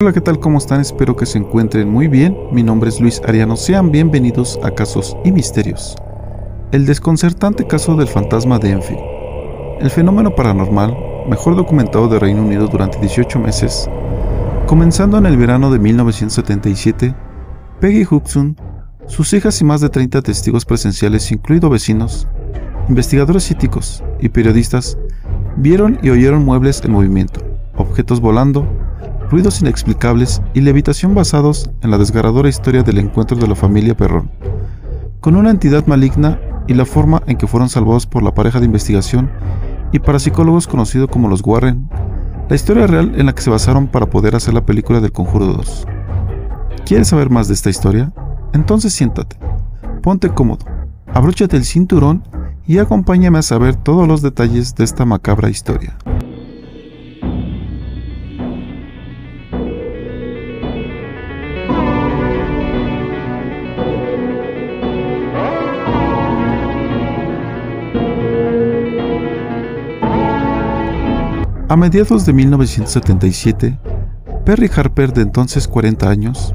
Hola, ¿qué tal? ¿Cómo están? Espero que se encuentren muy bien. Mi nombre es Luis Ariano. Sean bienvenidos a Casos y Misterios. El desconcertante caso del fantasma de Enfield. El fenómeno paranormal, mejor documentado de Reino Unido durante 18 meses, comenzando en el verano de 1977, Peggy Hudson, sus hijas y más de 30 testigos presenciales, incluidos vecinos, investigadores cíticos y periodistas, vieron y oyeron muebles en movimiento, objetos volando, ruidos inexplicables y levitación basados en la desgarradora historia del encuentro de la familia Perrón, con una entidad maligna y la forma en que fueron salvados por la pareja de investigación y parapsicólogos conocidos como los Warren, la historia real en la que se basaron para poder hacer la película del Conjuro 2. ¿Quieres saber más de esta historia? Entonces siéntate, ponte cómodo, abróchate el cinturón y acompáñame a saber todos los detalles de esta macabra historia. A mediados de 1977, Perry Harper, de entonces 40 años,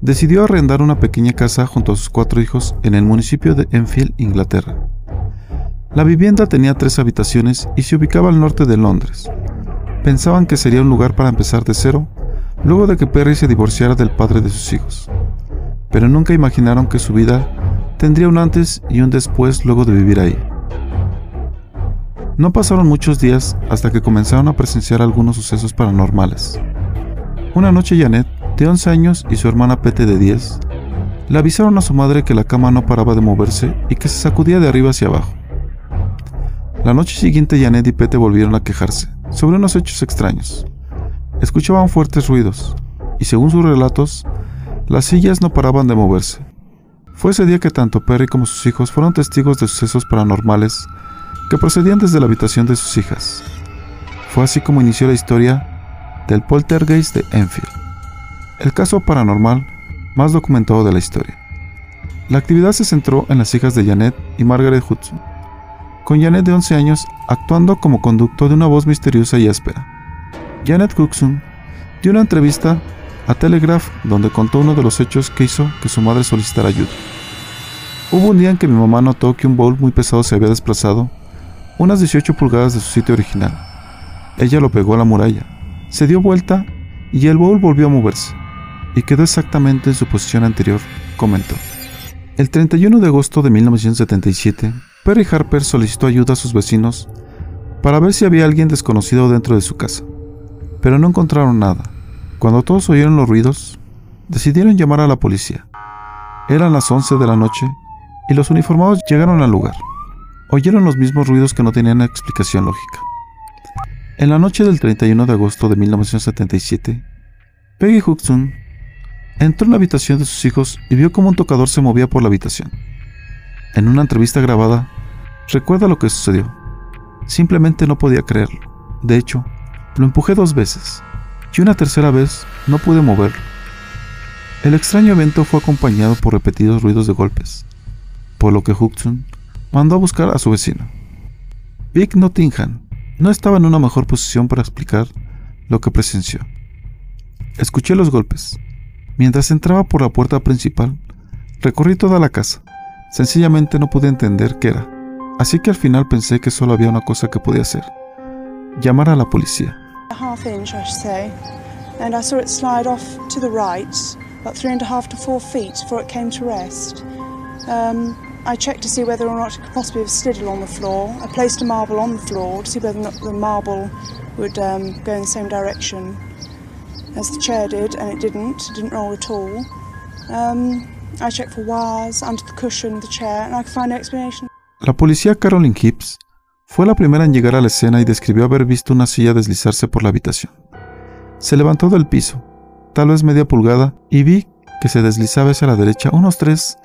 decidió arrendar una pequeña casa junto a sus cuatro hijos en el municipio de Enfield, Inglaterra. La vivienda tenía tres habitaciones y se ubicaba al norte de Londres. Pensaban que sería un lugar para empezar de cero, luego de que Perry se divorciara del padre de sus hijos. Pero nunca imaginaron que su vida tendría un antes y un después luego de vivir ahí. No pasaron muchos días hasta que comenzaron a presenciar algunos sucesos paranormales. Una noche Janet, de 11 años, y su hermana Pete de 10, le avisaron a su madre que la cama no paraba de moverse y que se sacudía de arriba hacia abajo. La noche siguiente Janet y Pete volvieron a quejarse sobre unos hechos extraños. Escuchaban fuertes ruidos y según sus relatos, las sillas no paraban de moverse. Fue ese día que tanto Perry como sus hijos fueron testigos de sucesos paranormales que procedían desde la habitación de sus hijas. Fue así como inició la historia del poltergeist de Enfield, el caso paranormal más documentado de la historia. La actividad se centró en las hijas de Janet y Margaret Hudson, con Janet de 11 años actuando como conductor de una voz misteriosa y áspera. Janet Hudson dio una entrevista a Telegraph donde contó uno de los hechos que hizo que su madre solicitara ayuda. Hubo un día en que mi mamá notó que un bowl muy pesado se había desplazado unas 18 pulgadas de su sitio original. Ella lo pegó a la muralla, se dio vuelta y el bowl volvió a moverse, y quedó exactamente en su posición anterior, comentó. El 31 de agosto de 1977, Perry Harper solicitó ayuda a sus vecinos para ver si había alguien desconocido dentro de su casa, pero no encontraron nada. Cuando todos oyeron los ruidos, decidieron llamar a la policía. Eran las 11 de la noche y los uniformados llegaron al lugar oyeron los mismos ruidos que no tenían explicación lógica. En la noche del 31 de agosto de 1977, Peggy Hudson entró en la habitación de sus hijos y vio cómo un tocador se movía por la habitación. En una entrevista grabada, recuerda lo que sucedió. Simplemente no podía creerlo. De hecho, lo empujé dos veces y una tercera vez no pude moverlo. El extraño evento fue acompañado por repetidos ruidos de golpes, por lo que Hudson mandó a buscar a su vecino. Vic Nottingham no estaba en una mejor posición para explicar lo que presenció. Escuché los golpes. Mientras entraba por la puerta principal, recorrí toda la casa. Sencillamente no pude entender qué era, así que al final pensé que solo había una cosa que podía hacer. Llamar a la policía. a half to. Um, I checked to see whether or not it could possibly have slid along the floor. I placed a marble on the floor to see whether or not the marble would um, go in the same direction as the chair did, and it didn't. It didn't roll at all. Um, I checked for wires under the cushion the chair, and I could find no explanation. La policía Carolyn Hibbs fue la primera en llegar a la escena y describió haber visto una silla deslizarse por la habitación. Se levantó del piso, tal vez media pulgada, y vi que se deslizaba hacia la derecha unos 3,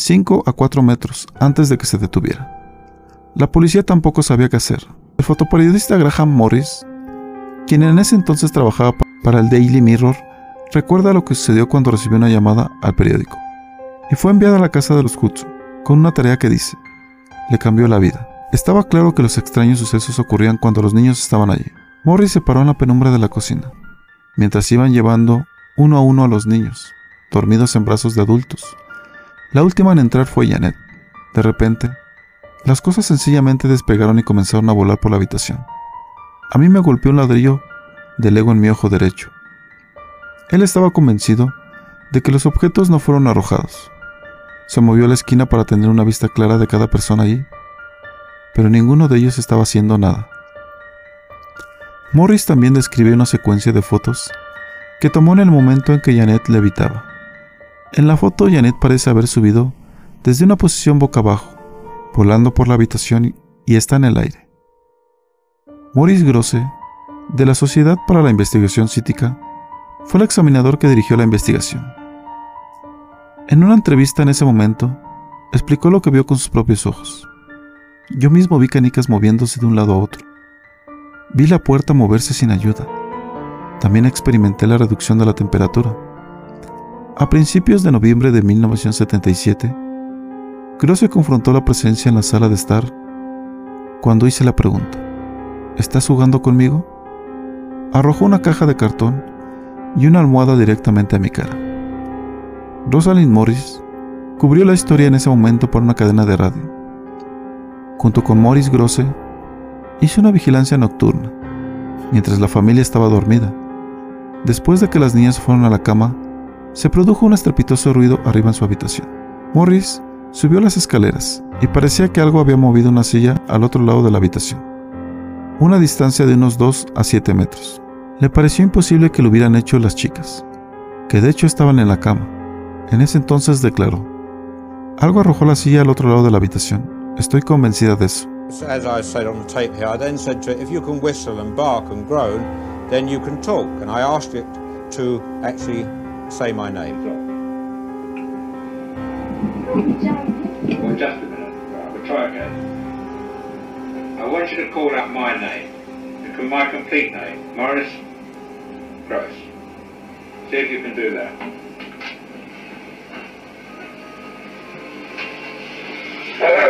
5 a 4 metros antes de que se detuviera. La policía tampoco sabía qué hacer. El fotoperiodista Graham Morris, quien en ese entonces trabajaba para el Daily Mirror, recuerda lo que sucedió cuando recibió una llamada al periódico. Y fue enviado a la casa de los Hudson, con una tarea que dice, le cambió la vida. Estaba claro que los extraños sucesos ocurrían cuando los niños estaban allí. Morris se paró en la penumbra de la cocina. mientras iban llevando uno a uno a los niños, dormidos en brazos de adultos. La última en entrar fue Janet. De repente, las cosas sencillamente despegaron y comenzaron a volar por la habitación. A mí me golpeó un ladrillo de Lego en mi ojo derecho. Él estaba convencido de que los objetos no fueron arrojados. Se movió a la esquina para tener una vista clara de cada persona allí, pero ninguno de ellos estaba haciendo nada. Morris también describe una secuencia de fotos que tomó en el momento en que Janet levitaba. En la foto Janet parece haber subido desde una posición boca abajo, volando por la habitación y está en el aire. Maurice Grosse, de la Sociedad para la Investigación Cítica, fue el examinador que dirigió la investigación. En una entrevista en ese momento, explicó lo que vio con sus propios ojos. Yo mismo vi canicas moviéndose de un lado a otro. Vi la puerta moverse sin ayuda. También experimenté la reducción de la temperatura. A principios de noviembre de 1977, se confrontó la presencia en la sala de estar cuando hice la pregunta, ¿estás jugando conmigo? Arrojó una caja de cartón y una almohada directamente a mi cara. Rosalind Morris cubrió la historia en ese momento por una cadena de radio. Junto con Morris Grosse, hizo una vigilancia nocturna, mientras la familia estaba dormida. Después de que las niñas fueron a la cama, se produjo un estrepitoso ruido arriba en su habitación. Morris Subió las escaleras y parecía que algo había movido una silla al otro lado de la habitación, una distancia de unos 2 a 7 metros. Le pareció imposible que lo hubieran hecho las chicas, que de hecho estaban en la cama. En ese entonces declaró, algo arrojó la silla al otro lado de la habitación. Estoy convencida de eso. Then you can talk. And I asked it to actually say my name. Well, just a minute. We'll try again. I want you to call out my name. My complete name. Morris Gross. See if you can do that. Hello.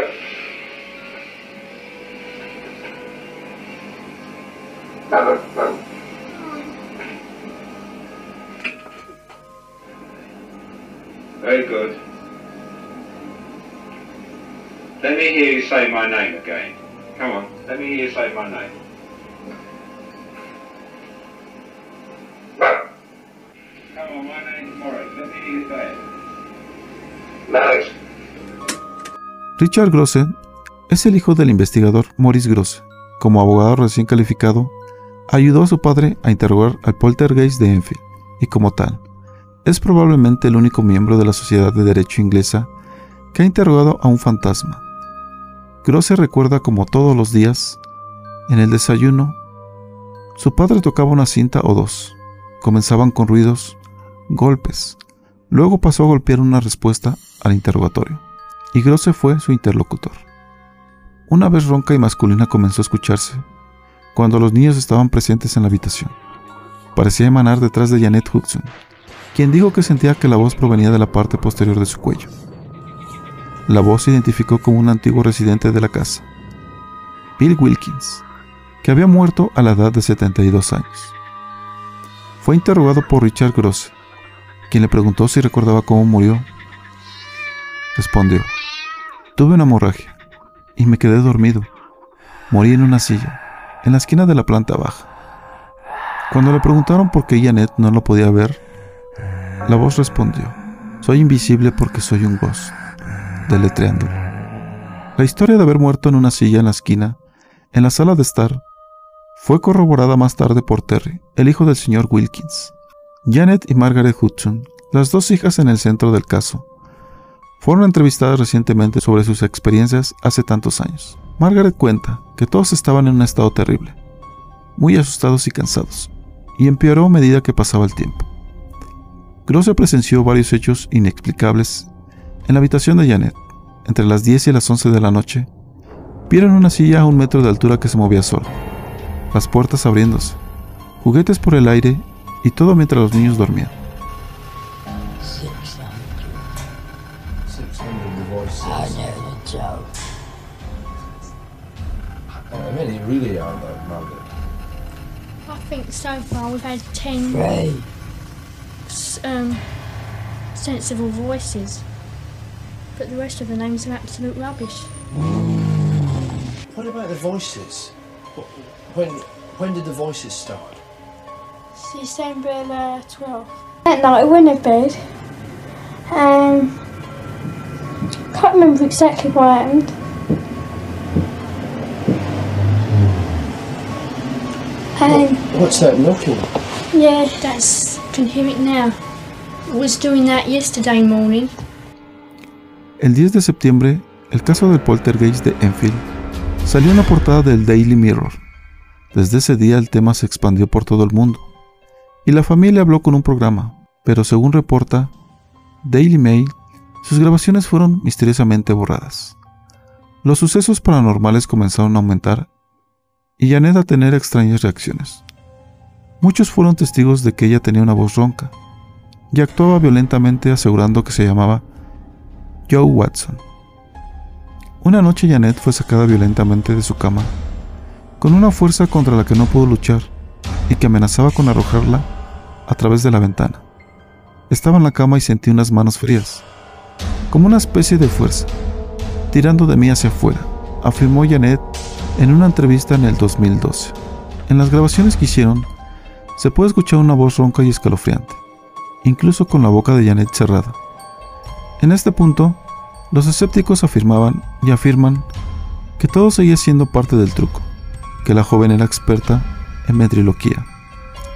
Say my name again. Come on, let me hear you say my name. Come on, my name's Morris. Let me hear you say it. Morris. Richard Grosse es el hijo del investigador Morris Grosse. Como abogado recién calificado, ayudó a su padre a interrogar al poltergeist de Enfield y como tal, es probablemente el único miembro de la Sociedad de Derecho Inglesa que ha interrogado a un fantasma. Grosse recuerda como todos los días, en el desayuno, su padre tocaba una cinta o dos. Comenzaban con ruidos, golpes. Luego pasó a golpear una respuesta al interrogatorio. Y Grosse fue su interlocutor. Una vez ronca y masculina comenzó a escucharse, cuando los niños estaban presentes en la habitación. Parecía emanar detrás de Janet Hudson, quien dijo que sentía que la voz provenía de la parte posterior de su cuello. La voz se identificó como un antiguo residente de la casa, Bill Wilkins, que había muerto a la edad de 72 años. Fue interrogado por Richard Gross, quien le preguntó si recordaba cómo murió. Respondió, tuve una hemorragia y me quedé dormido. Morí en una silla, en la esquina de la planta baja. Cuando le preguntaron por qué Janet no lo podía ver, la voz respondió, soy invisible porque soy un ghost deletreando. La historia de haber muerto en una silla en la esquina, en la sala de estar, fue corroborada más tarde por Terry, el hijo del señor Wilkins. Janet y Margaret Hudson, las dos hijas en el centro del caso, fueron entrevistadas recientemente sobre sus experiencias hace tantos años. Margaret cuenta que todos estaban en un estado terrible, muy asustados y cansados, y empeoró a medida que pasaba el tiempo. Grosse presenció varios hechos inexplicables en la habitación de Janet, entre las 10 y las 11 de la noche, vieron una silla a un metro de altura que se movía sola, las puertas abriéndose, juguetes por el aire y todo mientras los niños dormían. think so far we've had 10 s- um, sensible voices. But the rest of the names are absolute rubbish. What about the voices? When when did the voices start? December uh, 12th. At night I went to bed. Um, can't remember exactly what happened. And What's that knocking? yeah, that's can hear it now. Was doing that yesterday morning. El 10 de septiembre, el caso del poltergeist de Enfield salió en la portada del Daily Mirror. Desde ese día el tema se expandió por todo el mundo, y la familia habló con un programa, pero según reporta Daily Mail, sus grabaciones fueron misteriosamente borradas. Los sucesos paranormales comenzaron a aumentar y Janet a tener extrañas reacciones. Muchos fueron testigos de que ella tenía una voz ronca y actuaba violentamente asegurando que se llamaba Joe Watson. Una noche Janet fue sacada violentamente de su cama, con una fuerza contra la que no pudo luchar y que amenazaba con arrojarla a través de la ventana. Estaba en la cama y sentí unas manos frías, como una especie de fuerza, tirando de mí hacia afuera, afirmó Janet en una entrevista en el 2012. En las grabaciones que hicieron, se puede escuchar una voz ronca y escalofriante, incluso con la boca de Janet cerrada. En este punto, los escépticos afirmaban y afirman que todo seguía siendo parte del truco, que la joven era experta en ventriloquía.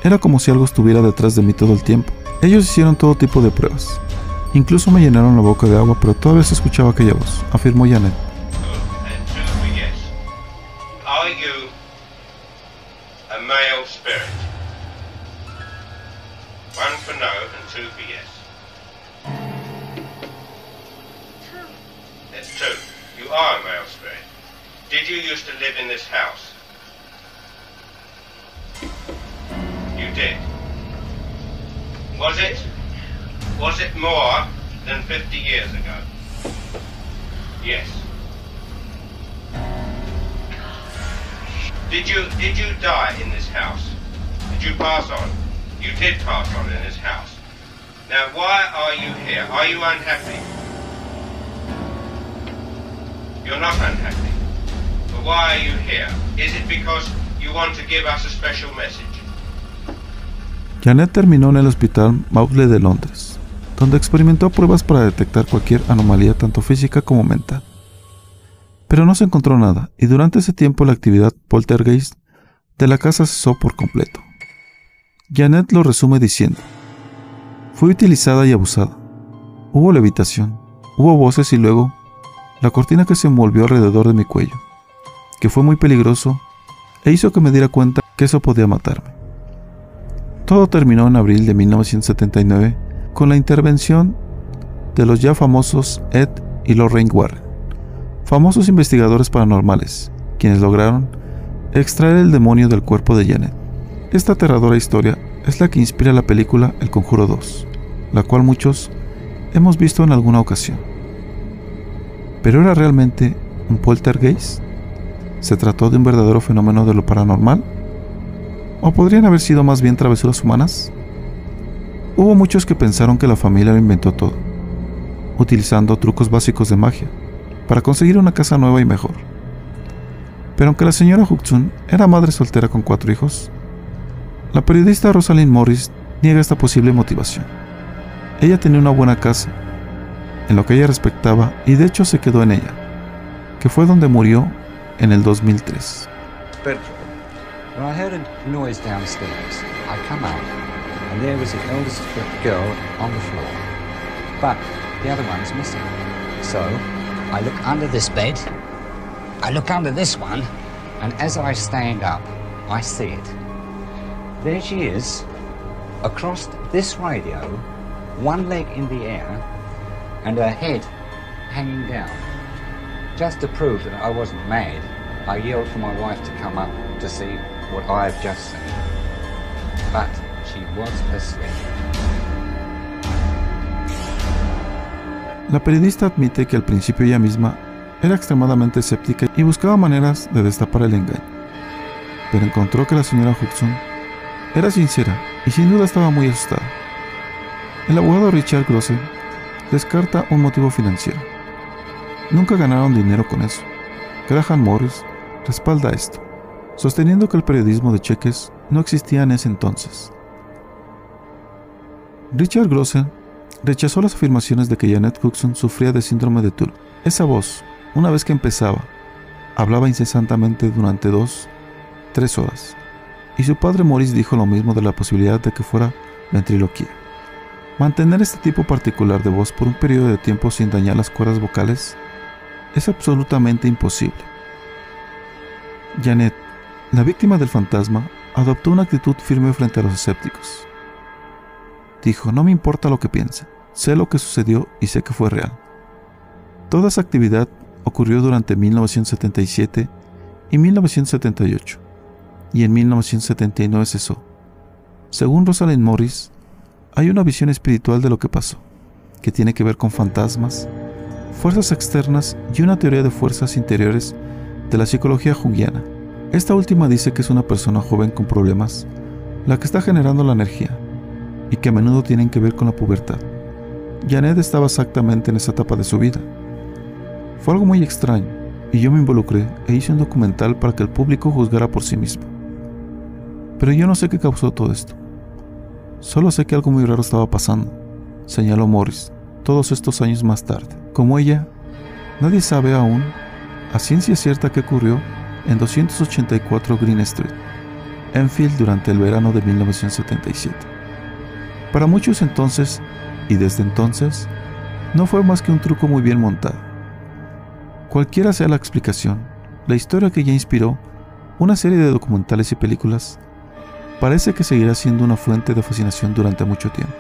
Era como si algo estuviera detrás de mí todo el tiempo. Ellos hicieron todo tipo de pruebas. Incluso me llenaron la boca de agua, pero todavía se escuchaba aquella voz, afirmó Janet. One for no and two for yes. Are male. Did you used to live in this house? You did. Was it? Was it more than 50 years ago? Yes. Did you did you die in this house? Did you pass on? You did pass on in this house. Now why are you here? Are you unhappy? You're not unhappy. But why are you here? Is it because you want to give us a special message? Janet terminó en el hospital Maudsley de Londres, donde experimentó pruebas para detectar cualquier anomalía tanto física como mental. Pero no se encontró nada, y durante ese tiempo la actividad poltergeist de la casa cesó por completo. Janet lo resume diciendo, fui utilizada y abusada. Hubo levitación, hubo voces y luego la cortina que se envolvió alrededor de mi cuello, que fue muy peligroso e hizo que me diera cuenta que eso podía matarme. Todo terminó en abril de 1979 con la intervención de los ya famosos Ed y Lorraine Warren, famosos investigadores paranormales, quienes lograron extraer el demonio del cuerpo de Janet. Esta aterradora historia es la que inspira la película El Conjuro 2, la cual muchos hemos visto en alguna ocasión. ¿Pero era realmente un poltergeist? ¿Se trató de un verdadero fenómeno de lo paranormal? ¿O podrían haber sido más bien travesuras humanas? Hubo muchos que pensaron que la familia lo inventó todo, utilizando trucos básicos de magia, para conseguir una casa nueva y mejor. Pero aunque la señora Huxun era madre soltera con cuatro hijos, la periodista Rosalind Morris niega esta posible motivación. Ella tenía una buena casa, en lo que ella respectaba, y de hecho se quedó en ella, que fue donde murió en el 2003. When I heard a noise downstairs, I come out, and there was the eldest girl on the floor. But the other one's missing. So I look under this bed. I look under this one. and as I stand up, I see it. There she is, across this radio, one leg in the air, and her head hanging down. Just to prove that I wasn't mad, I yelled for my wife to come up to see what I have just seen. But she was asleep. La periodista admite que al principio ella misma era extremadamente escéptica y buscaba maneras de destapar el engaño, pero encontró que la señora Hudson Era sincera y sin duda estaba muy asustada. El abogado Richard Grosse descarta un motivo financiero. Nunca ganaron dinero con eso. Graham Morris respalda esto, sosteniendo que el periodismo de cheques no existía en ese entonces. Richard Grosse rechazó las afirmaciones de que Janet Cookson sufría de síndrome de Tull. Esa voz, una vez que empezaba, hablaba incesantemente durante dos, tres horas. Y su padre Morris dijo lo mismo de la posibilidad de que fuera ventriloquía. Mantener este tipo particular de voz por un periodo de tiempo sin dañar las cuerdas vocales es absolutamente imposible. Janet, la víctima del fantasma, adoptó una actitud firme frente a los escépticos. Dijo, no me importa lo que piensen, sé lo que sucedió y sé que fue real. Toda esa actividad ocurrió durante 1977 y 1978, y en 1979 cesó. Según Rosalind Morris, hay una visión espiritual de lo que pasó, que tiene que ver con fantasmas, fuerzas externas y una teoría de fuerzas interiores de la psicología junguiana. Esta última dice que es una persona joven con problemas la que está generando la energía y que a menudo tienen que ver con la pubertad. Janet estaba exactamente en esa etapa de su vida. Fue algo muy extraño y yo me involucré e hice un documental para que el público juzgara por sí mismo. Pero yo no sé qué causó todo esto. Solo sé que algo muy raro estaba pasando, señaló Morris, todos estos años más tarde. Como ella, nadie sabe aún a ciencia cierta qué ocurrió en 284 Green Street, Enfield durante el verano de 1977. Para muchos entonces, y desde entonces, no fue más que un truco muy bien montado. Cualquiera sea la explicación, la historia que ya inspiró una serie de documentales y películas parece que seguirá siendo una fuente de fascinación durante mucho tiempo.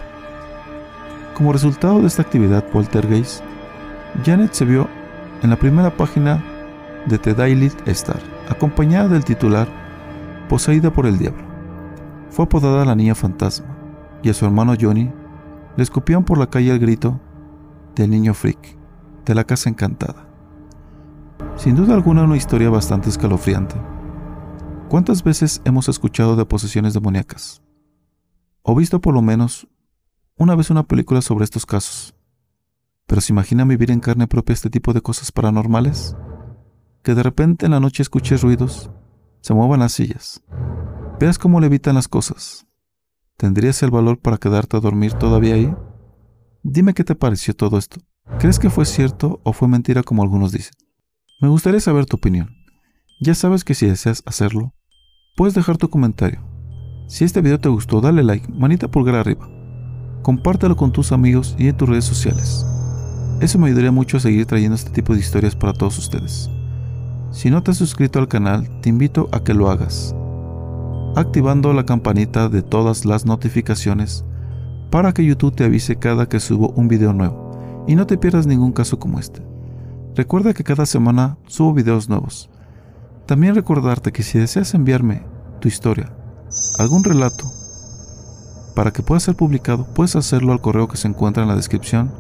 Como resultado de esta actividad poltergeist, Janet se vio en la primera página de The Daily Star, acompañada del titular Poseída por el Diablo. Fue apodada la Niña Fantasma, y a su hermano Johnny le escupían por la calle el grito del niño freak, de la casa encantada. Sin duda alguna una historia bastante escalofriante. ¿Cuántas veces hemos escuchado de posesiones demoníacas? O visto por lo menos una vez una película sobre estos casos. Pero ¿se imagina vivir en carne propia este tipo de cosas paranormales? Que de repente en la noche escuches ruidos, se muevan las sillas, veas cómo levitan las cosas, ¿Tendrías el valor para quedarte a dormir todavía ahí? Dime qué te pareció todo esto. ¿Crees que fue cierto o fue mentira como algunos dicen? Me gustaría saber tu opinión. Ya sabes que si deseas hacerlo, puedes dejar tu comentario. Si este video te gustó, dale like, manita pulgar arriba. Compártelo con tus amigos y en tus redes sociales. Eso me ayudaría mucho a seguir trayendo este tipo de historias para todos ustedes. Si no te has suscrito al canal, te invito a que lo hagas activando la campanita de todas las notificaciones para que YouTube te avise cada que subo un video nuevo y no te pierdas ningún caso como este. Recuerda que cada semana subo videos nuevos. También recordarte que si deseas enviarme tu historia, algún relato, para que pueda ser publicado, puedes hacerlo al correo que se encuentra en la descripción.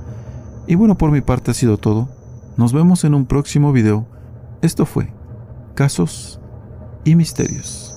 Y bueno, por mi parte ha sido todo. Nos vemos en un próximo video. Esto fue Casos y Misterios.